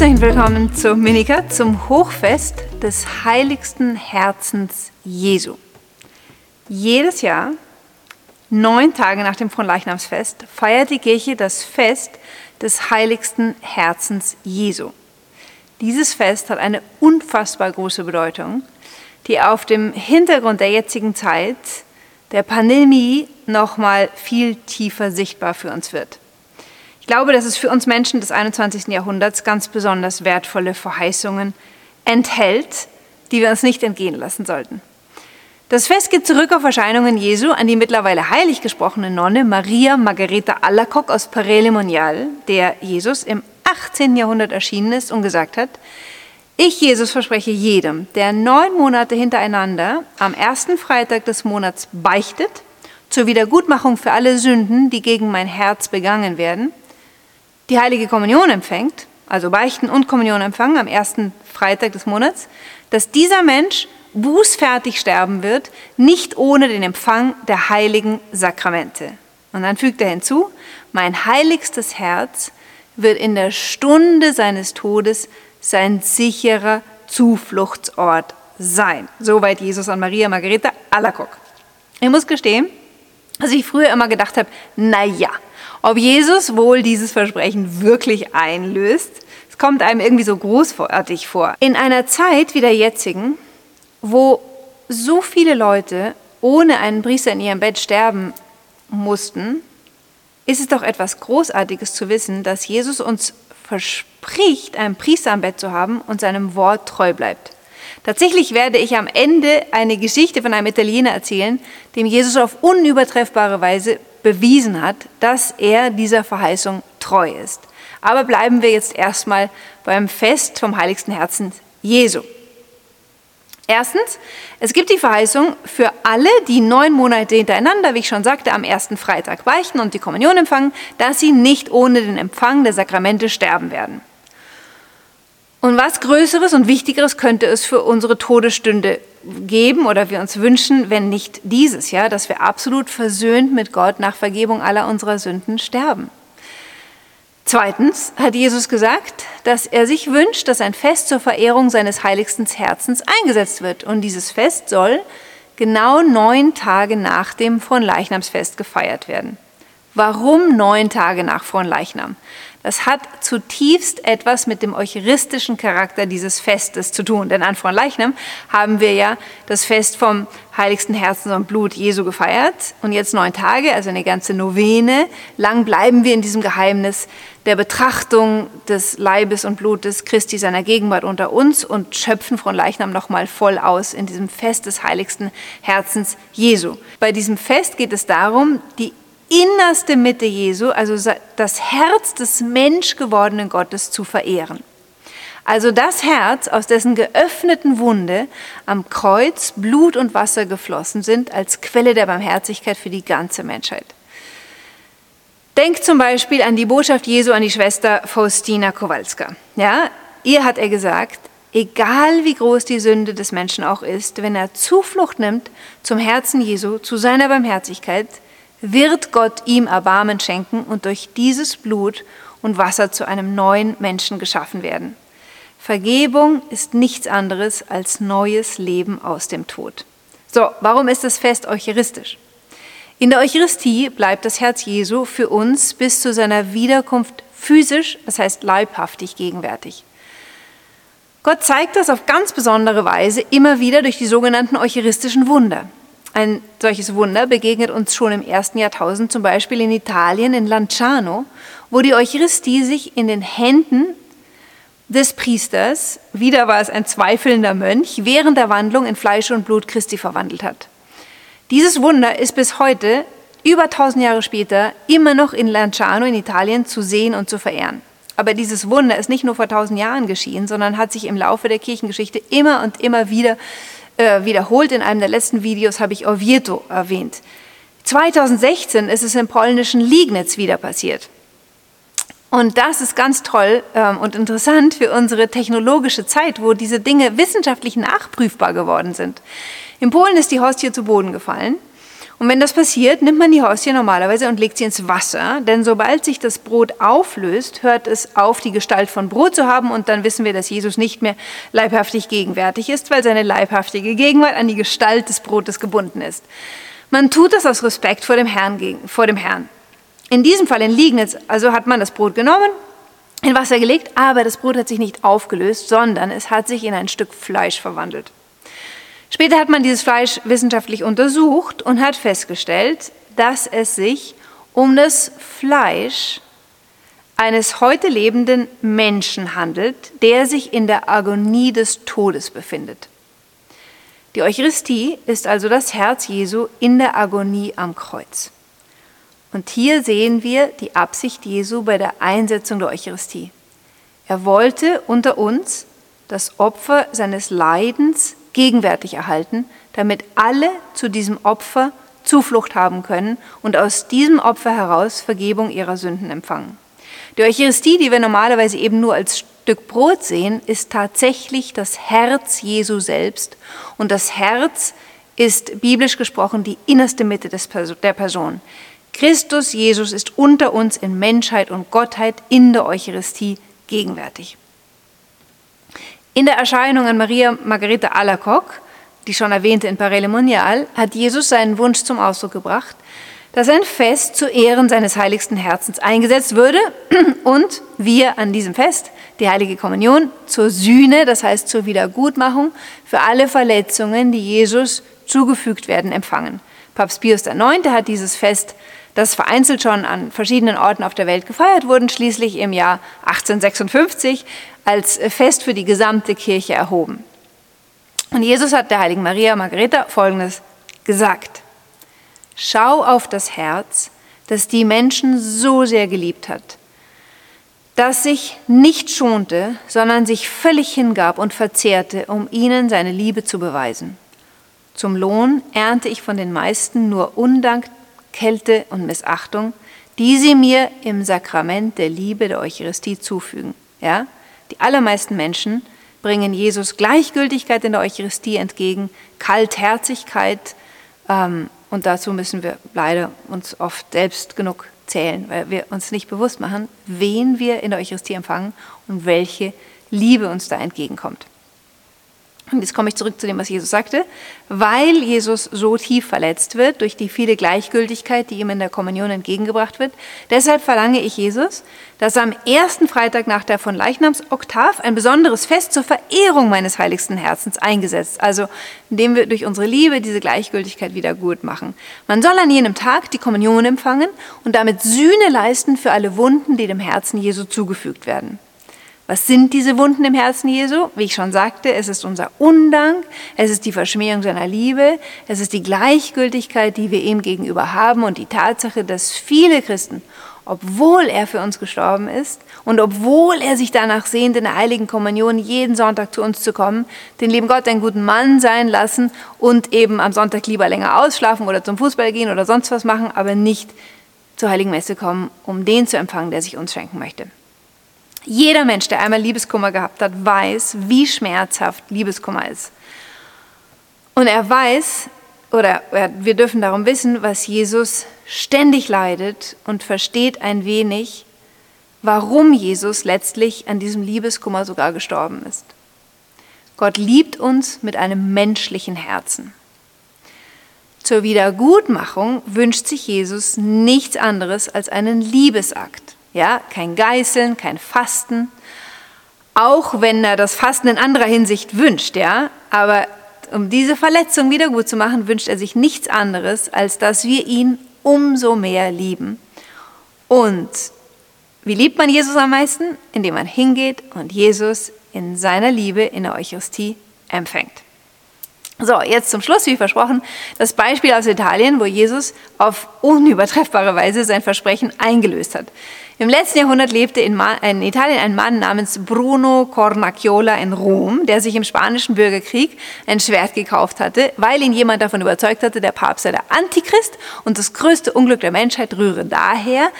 Herzlich willkommen zu Minika, zum Hochfest des heiligsten Herzens Jesu. Jedes Jahr, neun Tage nach dem Fronleichnamsfest, feiert die Kirche das Fest des heiligsten Herzens Jesu. Dieses Fest hat eine unfassbar große Bedeutung, die auf dem Hintergrund der jetzigen Zeit, der Pandemie, nochmal viel tiefer sichtbar für uns wird. Ich glaube, dass es für uns Menschen des 21. Jahrhunderts ganz besonders wertvolle Verheißungen enthält, die wir uns nicht entgehen lassen sollten. Das Fest geht zurück auf Erscheinungen Jesu an die mittlerweile heilig gesprochene Nonne Maria Margareta Alacoque aus Paray-le-Monial, der Jesus im 18. Jahrhundert erschienen ist und gesagt hat, ich, Jesus, verspreche jedem, der neun Monate hintereinander am ersten Freitag des Monats beichtet, zur Wiedergutmachung für alle Sünden, die gegen mein Herz begangen werden, die heilige Kommunion empfängt, also Beichten und Kommunion empfangen am ersten Freitag des Monats, dass dieser Mensch bußfertig sterben wird, nicht ohne den Empfang der heiligen Sakramente. Und dann fügt er hinzu, mein heiligstes Herz wird in der Stunde seines Todes sein sicherer Zufluchtsort sein. Soweit Jesus an Maria Margareta Alacoque. Ich muss gestehen, dass ich früher immer gedacht habe, na ja, ob Jesus wohl dieses Versprechen wirklich einlöst, es kommt einem irgendwie so großartig vor. In einer Zeit wie der jetzigen, wo so viele Leute ohne einen Priester in ihrem Bett sterben mussten, ist es doch etwas Großartiges zu wissen, dass Jesus uns verspricht, einen Priester am Bett zu haben und seinem Wort treu bleibt. Tatsächlich werde ich am Ende eine Geschichte von einem Italiener erzählen, dem Jesus auf unübertreffbare Weise bewiesen hat, dass er dieser Verheißung treu ist. Aber bleiben wir jetzt erstmal beim Fest vom heiligsten Herzen Jesu. Erstens, es gibt die Verheißung für alle, die neun Monate hintereinander, wie ich schon sagte, am ersten Freitag beichten und die Kommunion empfangen, dass sie nicht ohne den Empfang der Sakramente sterben werden. Und was Größeres und Wichtigeres könnte es für unsere Todesstunde geben oder wir uns wünschen, wenn nicht dieses Jahr, dass wir absolut versöhnt mit Gott nach Vergebung aller unserer Sünden sterben. Zweitens hat Jesus gesagt, dass er sich wünscht, dass ein Fest zur Verehrung seines heiligsten Herzens eingesetzt wird. Und dieses Fest soll genau neun Tage nach dem Fronleichnamsfest gefeiert werden. Warum neun Tage nach Fronleichnam? Das hat zutiefst etwas mit dem eucharistischen Charakter dieses Festes zu tun. Denn an Fronleichnam haben wir ja das Fest vom heiligsten Herzen und Blut Jesu gefeiert. Und jetzt neun Tage, also eine ganze Novene, lang bleiben wir in diesem Geheimnis der Betrachtung des Leibes und Blutes Christi seiner Gegenwart unter uns und schöpfen Fronleichnam nochmal voll aus in diesem Fest des heiligsten Herzens Jesu. Bei diesem Fest geht es darum, die innerste Mitte Jesu, also das Herz des menschgewordenen Gottes zu verehren. Also das Herz, aus dessen geöffneten Wunde am Kreuz Blut und Wasser geflossen sind, als Quelle der Barmherzigkeit für die ganze Menschheit. Denkt zum Beispiel an die Botschaft Jesu an die Schwester Faustina Kowalska. Ja, ihr hat er gesagt, egal wie groß die Sünde des Menschen auch ist, wenn er Zuflucht nimmt zum Herzen Jesu, zu seiner Barmherzigkeit, wird Gott ihm Erbarmen schenken und durch dieses Blut und Wasser zu einem neuen Menschen geschaffen werden. Vergebung ist nichts anderes als neues Leben aus dem Tod. So, warum ist das Fest eucharistisch? In der Eucharistie bleibt das Herz Jesu für uns bis zu seiner Wiederkunft physisch, das heißt leibhaftig gegenwärtig. Gott zeigt das auf ganz besondere Weise immer wieder durch die sogenannten eucharistischen Wunder. Ein solches Wunder begegnet uns schon im ersten Jahrtausend, zum Beispiel in Italien, in Lanciano, wo die Eucharistie sich in den Händen des Priesters, wieder war es ein zweifelnder Mönch, während der Wandlung in Fleisch und Blut Christi verwandelt hat. Dieses Wunder ist bis heute, über tausend Jahre später, immer noch in Lanciano in Italien zu sehen und zu verehren. Aber dieses Wunder ist nicht nur vor tausend Jahren geschehen, sondern hat sich im Laufe der Kirchengeschichte immer und immer wieder äh, wiederholt. In einem der letzten Videos habe ich Oviedo erwähnt. 2016 ist es im polnischen Liegnitz wieder passiert. Und das ist ganz toll ähm, und interessant für unsere technologische Zeit, wo diese Dinge wissenschaftlich nachprüfbar geworden sind. In Polen ist die Hostie zu Boden gefallen Und wenn das passiert, nimmt man die Hostie normalerweise und legt sie ins Wasser, denn sobald sich das Brot auflöst, hört es auf, die Gestalt von Brot zu haben und dann wissen wir, dass Jesus nicht mehr leibhaftig gegenwärtig ist, weil seine leibhaftige Gegenwart an die Gestalt des Brotes gebunden ist. Man tut das aus Respekt vor dem Herrn. Vor dem Herrn. In diesem Fall in Liegnitz, also hat man das Brot genommen, in Wasser gelegt, aber das Brot hat sich nicht aufgelöst, sondern es hat sich in ein Stück Fleisch verwandelt. Später hat man dieses Fleisch wissenschaftlich untersucht und hat festgestellt, dass es sich um das Fleisch eines heute lebenden Menschen handelt, der sich in der Agonie des Todes befindet. Die Eucharistie ist also das Herz Jesu in der Agonie am Kreuz. Und hier sehen wir die Absicht Jesu bei der Einsetzung der Eucharistie. Er wollte unter uns das Opfer seines Leidens gegenwärtig erhalten, damit alle zu diesem Opfer Zuflucht haben können und aus diesem Opfer heraus Vergebung ihrer Sünden empfangen. Die Eucharistie, die wir normalerweise eben nur als Stück Brot sehen, ist tatsächlich das Herz Jesu selbst und das Herz ist biblisch gesprochen die innerste Mitte der Person. Christus Jesus ist unter uns in Menschheit und Gottheit in der Eucharistie gegenwärtig. In der Erscheinung an Maria Margareta Alacoque, die schon erwähnte in Parelemonial, hat Jesus seinen Wunsch zum Ausdruck gebracht, dass ein Fest zu Ehren seines heiligsten Herzens eingesetzt würde und wir an diesem Fest die heilige Kommunion zur Sühne, das heißt zur Wiedergutmachung für alle Verletzungen, die Jesus zugefügt werden, empfangen. Papst Pius IX. hat dieses Fest das vereinzelt schon an verschiedenen Orten auf der Welt gefeiert wurde, schließlich im Jahr 1856 als Fest für die gesamte Kirche erhoben. Und Jesus hat der heiligen Maria Margareta Folgendes gesagt. Schau auf das Herz, das die Menschen so sehr geliebt hat, das sich nicht schonte, sondern sich völlig hingab und verzehrte, um ihnen seine Liebe zu beweisen. Zum Lohn ernte ich von den meisten nur Undank, Kälte und Missachtung, die sie mir im Sakrament der Liebe der Eucharistie zufügen. Ja? Die allermeisten Menschen bringen Jesus Gleichgültigkeit in der Eucharistie entgegen, Kaltherzigkeit, ähm, und dazu müssen wir leider uns oft selbst genug zählen, weil wir uns nicht bewusst machen, wen wir in der Eucharistie empfangen und welche Liebe uns da entgegenkommt. Und jetzt komme ich zurück zu dem, was Jesus sagte. Weil Jesus so tief verletzt wird durch die viele Gleichgültigkeit, die ihm in der Kommunion entgegengebracht wird, deshalb verlange ich Jesus, dass am ersten Freitag nach der von Leichnams Oktav ein besonderes Fest zur Verehrung meines heiligsten Herzens eingesetzt, also indem wir durch unsere Liebe diese Gleichgültigkeit wieder gut machen. Man soll an jenem Tag die Kommunion empfangen und damit Sühne leisten für alle Wunden, die dem Herzen Jesu zugefügt werden. Was sind diese Wunden im Herzen Jesu? Wie ich schon sagte, es ist unser Undank, es ist die Verschmähung seiner Liebe, es ist die Gleichgültigkeit, die wir ihm gegenüber haben und die Tatsache, dass viele Christen, obwohl er für uns gestorben ist und obwohl er sich danach sehnt, in der heiligen Kommunion jeden Sonntag zu uns zu kommen, den lieben Gott einen guten Mann sein lassen und eben am Sonntag lieber länger ausschlafen oder zum Fußball gehen oder sonst was machen, aber nicht zur heiligen Messe kommen, um den zu empfangen, der sich uns schenken möchte. Jeder Mensch, der einmal Liebeskummer gehabt hat, weiß, wie schmerzhaft Liebeskummer ist. Und er weiß, oder wir dürfen darum wissen, was Jesus ständig leidet und versteht ein wenig, warum Jesus letztlich an diesem Liebeskummer sogar gestorben ist. Gott liebt uns mit einem menschlichen Herzen. Zur Wiedergutmachung wünscht sich Jesus nichts anderes als einen Liebesakt. Ja, kein Geißeln, kein Fasten. Auch wenn er das Fasten in anderer Hinsicht wünscht, ja, aber um diese Verletzung wieder gut zu machen, wünscht er sich nichts anderes, als dass wir ihn umso mehr lieben. Und wie liebt man Jesus am meisten? Indem man hingeht und Jesus in seiner Liebe in der Eucharistie empfängt. So, jetzt zum Schluss, wie versprochen, das Beispiel aus Italien, wo Jesus auf unübertreffbare Weise sein Versprechen eingelöst hat. Im letzten Jahrhundert lebte in, in, Italien ein Mann namens Bruno Cornacchiola in Rom, der sich im Spanischen Bürgerkrieg ein Schwert gekauft hatte, weil ihn jemand davon überzeugt hatte, der Papst sei der Antichrist und das größte Unglück der Menschheit rühre daher,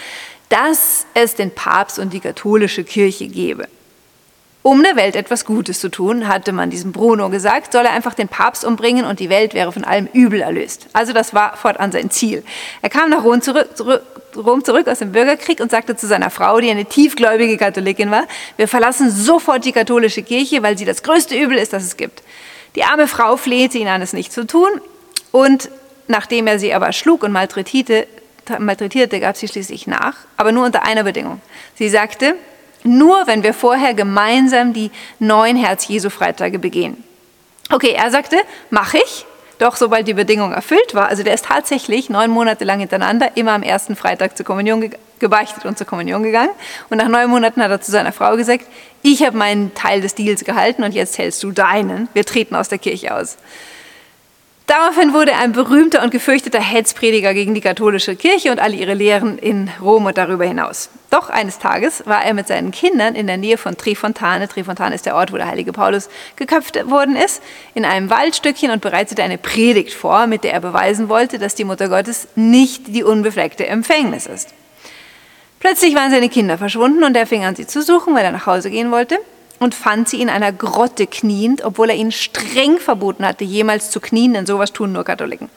dass es den Papst und die katholische Kirche gebe. Um der Welt etwas Gutes zu tun, hatte man diesem Bruno gesagt, soll er einfach den Papst umbringen und die Welt wäre von allem Übel erlöst. Also das war fortan sein Ziel. Er kam nach Rom zurück, zurück, Rom zurück aus dem Bürgerkrieg und sagte zu seiner Frau, die eine tiefgläubige Katholikin war, wir verlassen sofort die katholische Kirche, weil sie das größte Übel ist, das es gibt. Die arme Frau flehte ihn an, es nicht zu tun und nachdem er sie aber schlug und malträtierte, malträtierte gab sie schließlich nach, aber nur unter einer Bedingung. Sie sagte, nur wenn wir vorher gemeinsam die neun Herz-Jesu-Freitage begehen. Okay, er sagte, mache ich. Doch sobald die Bedingung erfüllt war, also der ist tatsächlich neun Monate lang hintereinander immer am ersten Freitag zur Kommunion ge gebeichtet und zur Kommunion gegangen. Und nach neun Monaten hat er zu seiner Frau gesagt, ich habe meinen Teil des Deals gehalten und jetzt hältst du deinen. Wir treten aus der Kirche aus. Daraufhin wurde ein berühmter und gefürchteter Hetzprediger gegen die katholische Kirche und alle ihre Lehren in Rom und darüber hinaus. Doch eines Tages war er mit seinen Kindern in der Nähe von Trefontane, Trefontane ist der Ort, wo der heilige Paulus geköpft worden ist, in einem Waldstückchen und bereitete eine Predigt vor, mit der er beweisen wollte, dass die Mutter Gottes nicht die unbefleckte Empfängnis ist. Plötzlich waren seine Kinder verschwunden und er fing an, sie zu suchen, weil er nach Hause gehen wollte und fand sie in einer Grotte kniend, obwohl er ihnen streng verboten hatte, jemals zu knien, denn sowas tun nur Katholiken.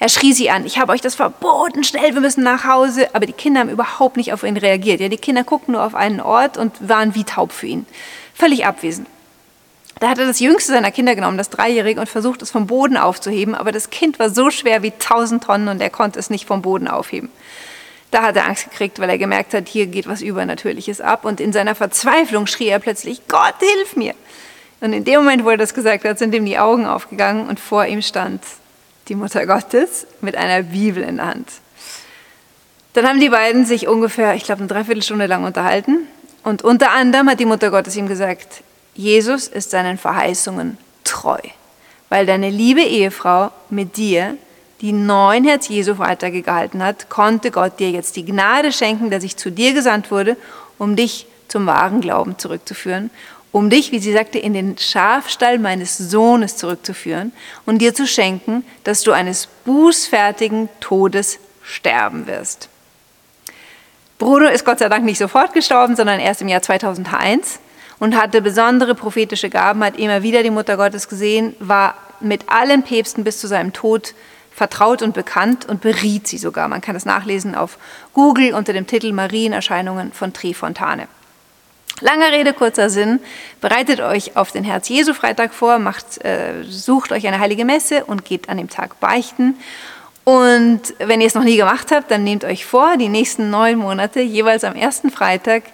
Er schrie sie an, ich habe euch das verboten, schnell, wir müssen nach Hause. Aber die Kinder haben überhaupt nicht auf ihn reagiert. Ja, die Kinder guckten nur auf einen Ort und waren wie taub für ihn. Völlig abwesend. Da hat er das jüngste seiner Kinder genommen, das Dreijährige, und versucht, es vom Boden aufzuheben. Aber das Kind war so schwer wie tausend Tonnen und er konnte es nicht vom Boden aufheben. Da hat er Angst gekriegt, weil er gemerkt hat, hier geht was Übernatürliches ab. Und in seiner Verzweiflung schrie er plötzlich, Gott, hilf mir! Und in dem Moment, wo er das gesagt hat, sind ihm die Augen aufgegangen und vor ihm stand die Mutter Gottes mit einer Bibel in der Hand. Dann haben die beiden sich ungefähr, ich glaube, eine Dreiviertelstunde lang unterhalten. Und unter anderem hat die Mutter Gottes ihm gesagt, Jesus ist seinen Verheißungen treu, weil deine liebe Ehefrau mit dir die neun Herz Jesu weitergehalten hat, konnte Gott dir jetzt die Gnade schenken, dass ich zu dir gesandt wurde, um dich zum wahren Glauben zurückzuführen, um dich, wie sie sagte, in den Schafstall meines Sohnes zurückzuführen und dir zu schenken, dass du eines bußfertigen Todes sterben wirst. Bruno ist Gott sei Dank nicht sofort gestorben, sondern erst im Jahr 2001 und hatte besondere prophetische Gaben, hat immer wieder die Mutter Gottes gesehen, war mit allen Päpsten bis zu seinem Tod vertraut und bekannt und beriet sie sogar. Man kann das nachlesen auf Google unter dem Titel Marienerscheinungen von Trefontane. Langer Rede, kurzer Sinn. Bereitet euch auf den Herz-Jesu-Freitag vor, macht, äh, sucht euch eine heilige Messe und geht an dem Tag beichten. Und wenn ihr es noch nie gemacht habt, dann nehmt euch vor, die nächsten neun Monate jeweils am ersten Freitag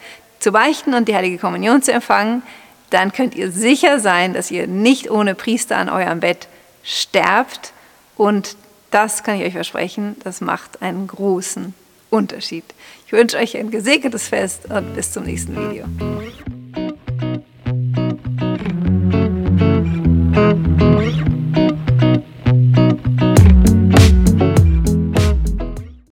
zu beichten und die heilige Kommunion zu empfangen. Dann könnt ihr sicher sein, dass ihr nicht ohne Priester an eurem Bett sterbt und das kann ich euch versprechen, das macht einen großen Unterschied. Ich wünsche euch ein gesegnetes Fest und bis zum nächsten Video.